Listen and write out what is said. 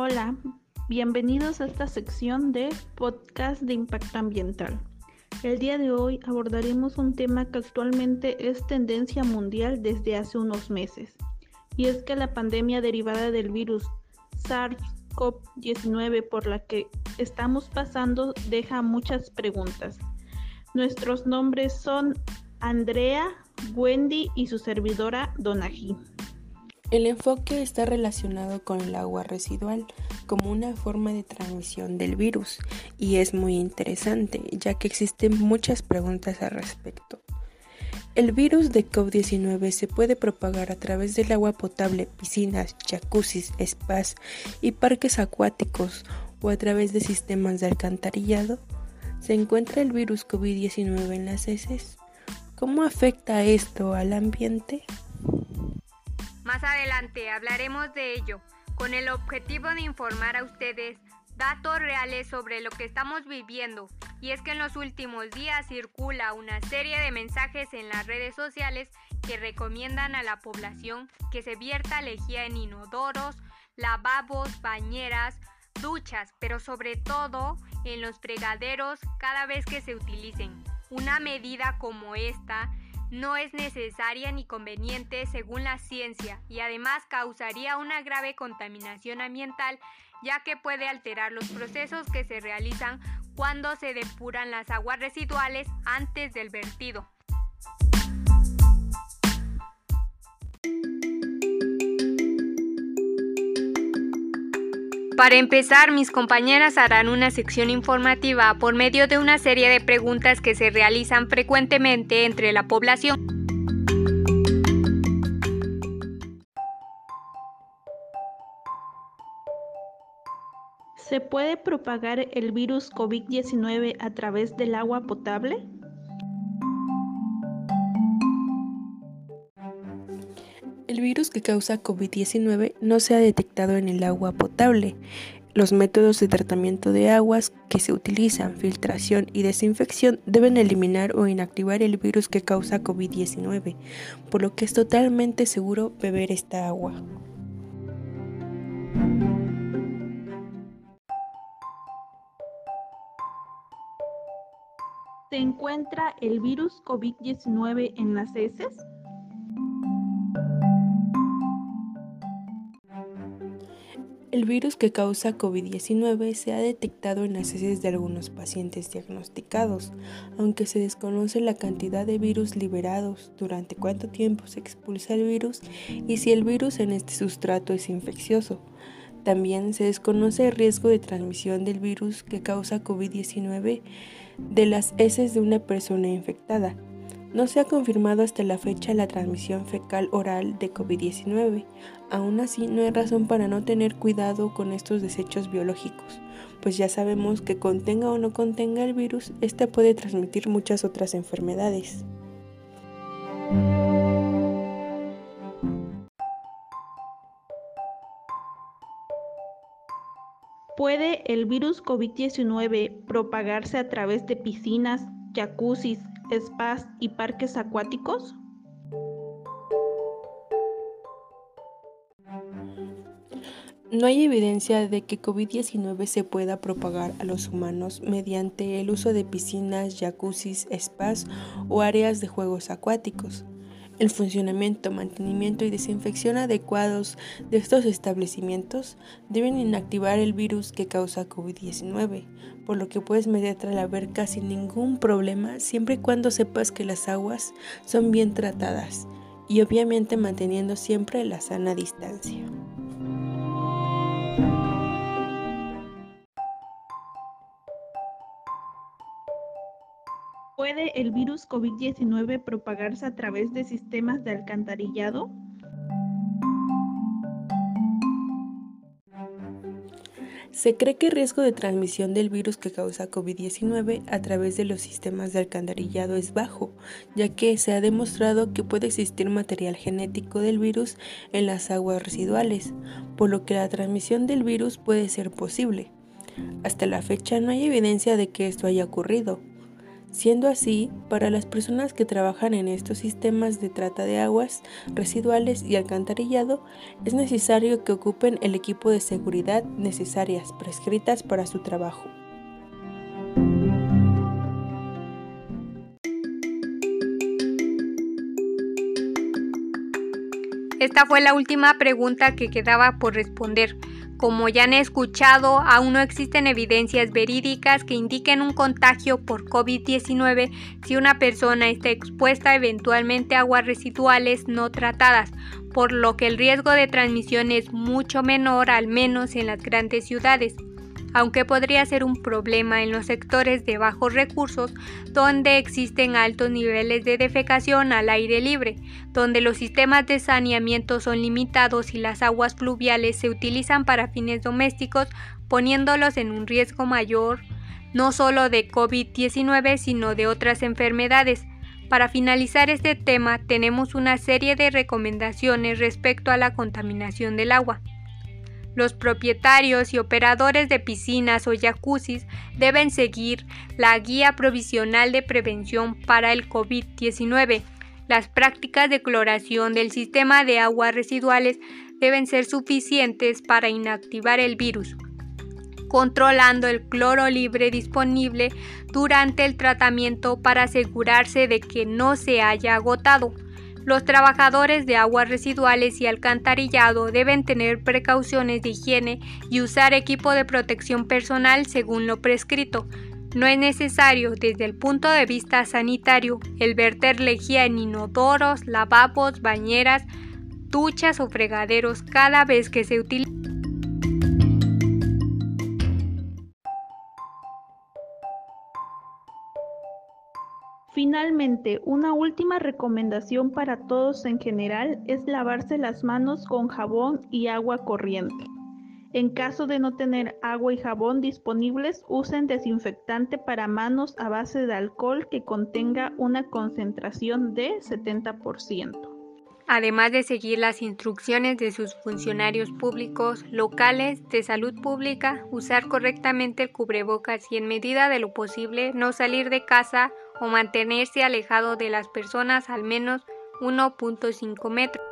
Hola, bienvenidos a esta sección de podcast de impacto ambiental. El día de hoy abordaremos un tema que actualmente es tendencia mundial desde hace unos meses, y es que la pandemia derivada del virus SARS-CoV-19 por la que estamos pasando deja muchas preguntas. Nuestros nombres son Andrea, Wendy y su servidora Donají. El enfoque está relacionado con el agua residual como una forma de transmisión del virus y es muy interesante ya que existen muchas preguntas al respecto. El virus de COVID-19 se puede propagar a través del agua potable, piscinas, jacuzzis, spas y parques acuáticos o a través de sistemas de alcantarillado. ¿Se encuentra el virus COVID-19 en las heces? ¿Cómo afecta esto al ambiente? Más adelante hablaremos de ello, con el objetivo de informar a ustedes datos reales sobre lo que estamos viviendo. Y es que en los últimos días circula una serie de mensajes en las redes sociales que recomiendan a la población que se vierta lejía en inodoros, lavabos, bañeras, duchas, pero sobre todo en los fregaderos cada vez que se utilicen. Una medida como esta no es necesaria ni conveniente según la ciencia y además causaría una grave contaminación ambiental ya que puede alterar los procesos que se realizan cuando se depuran las aguas residuales antes del vertido. Para empezar, mis compañeras harán una sección informativa por medio de una serie de preguntas que se realizan frecuentemente entre la población. ¿Se puede propagar el virus COVID-19 a través del agua potable? El virus que causa COVID-19 no se ha detectado en el agua potable. Los métodos de tratamiento de aguas que se utilizan, filtración y desinfección, deben eliminar o inactivar el virus que causa COVID-19, por lo que es totalmente seguro beber esta agua. ¿Se encuentra el virus COVID-19 en las heces? El virus que causa COVID-19 se ha detectado en las heces de algunos pacientes diagnosticados, aunque se desconoce la cantidad de virus liberados, durante cuánto tiempo se expulsa el virus y si el virus en este sustrato es infeccioso. También se desconoce el riesgo de transmisión del virus que causa COVID-19 de las heces de una persona infectada. No se ha confirmado hasta la fecha la transmisión fecal oral de COVID-19. Aún así, no hay razón para no tener cuidado con estos desechos biológicos, pues ya sabemos que contenga o no contenga el virus, este puede transmitir muchas otras enfermedades. ¿Puede el virus COVID-19 propagarse a través de piscinas, jacuzzis, spas y parques acuáticos? No hay evidencia de que COVID-19 se pueda propagar a los humanos mediante el uso de piscinas, jacuzzis, spas o áreas de juegos acuáticos. El funcionamiento, mantenimiento y desinfección adecuados de estos establecimientos deben inactivar el virus que causa COVID-19, por lo que puedes meterte al haber casi ningún problema siempre y cuando sepas que las aguas son bien tratadas y obviamente manteniendo siempre la sana distancia. ¿Puede el virus COVID-19 propagarse a través de sistemas de alcantarillado? Se cree que el riesgo de transmisión del virus que causa COVID-19 a través de los sistemas de alcantarillado es bajo, ya que se ha demostrado que puede existir material genético del virus en las aguas residuales, por lo que la transmisión del virus puede ser posible. Hasta la fecha no hay evidencia de que esto haya ocurrido. Siendo así, para las personas que trabajan en estos sistemas de trata de aguas residuales y alcantarillado, es necesario que ocupen el equipo de seguridad necesarias prescritas para su trabajo. Esta fue la última pregunta que quedaba por responder. Como ya han escuchado, aún no existen evidencias verídicas que indiquen un contagio por COVID-19 si una persona está expuesta eventualmente a aguas residuales no tratadas, por lo que el riesgo de transmisión es mucho menor, al menos en las grandes ciudades aunque podría ser un problema en los sectores de bajos recursos donde existen altos niveles de defecación al aire libre, donde los sistemas de saneamiento son limitados y las aguas fluviales se utilizan para fines domésticos, poniéndolos en un riesgo mayor no solo de COVID-19, sino de otras enfermedades. Para finalizar este tema, tenemos una serie de recomendaciones respecto a la contaminación del agua. Los propietarios y operadores de piscinas o jacuzzis deben seguir la guía provisional de prevención para el COVID-19. Las prácticas de cloración del sistema de aguas residuales deben ser suficientes para inactivar el virus, controlando el cloro libre disponible durante el tratamiento para asegurarse de que no se haya agotado. Los trabajadores de aguas residuales y alcantarillado deben tener precauciones de higiene y usar equipo de protección personal según lo prescrito. No es necesario, desde el punto de vista sanitario, el verter lejía en inodoros, lavabos, bañeras, duchas o fregaderos cada vez que se utiliza. Finalmente, una última recomendación para todos en general es lavarse las manos con jabón y agua corriente. En caso de no tener agua y jabón disponibles, usen desinfectante para manos a base de alcohol que contenga una concentración de 70% además de seguir las instrucciones de sus funcionarios públicos locales de salud pública, usar correctamente el cubrebocas y en medida de lo posible no salir de casa o mantenerse alejado de las personas al menos 1.5 metros.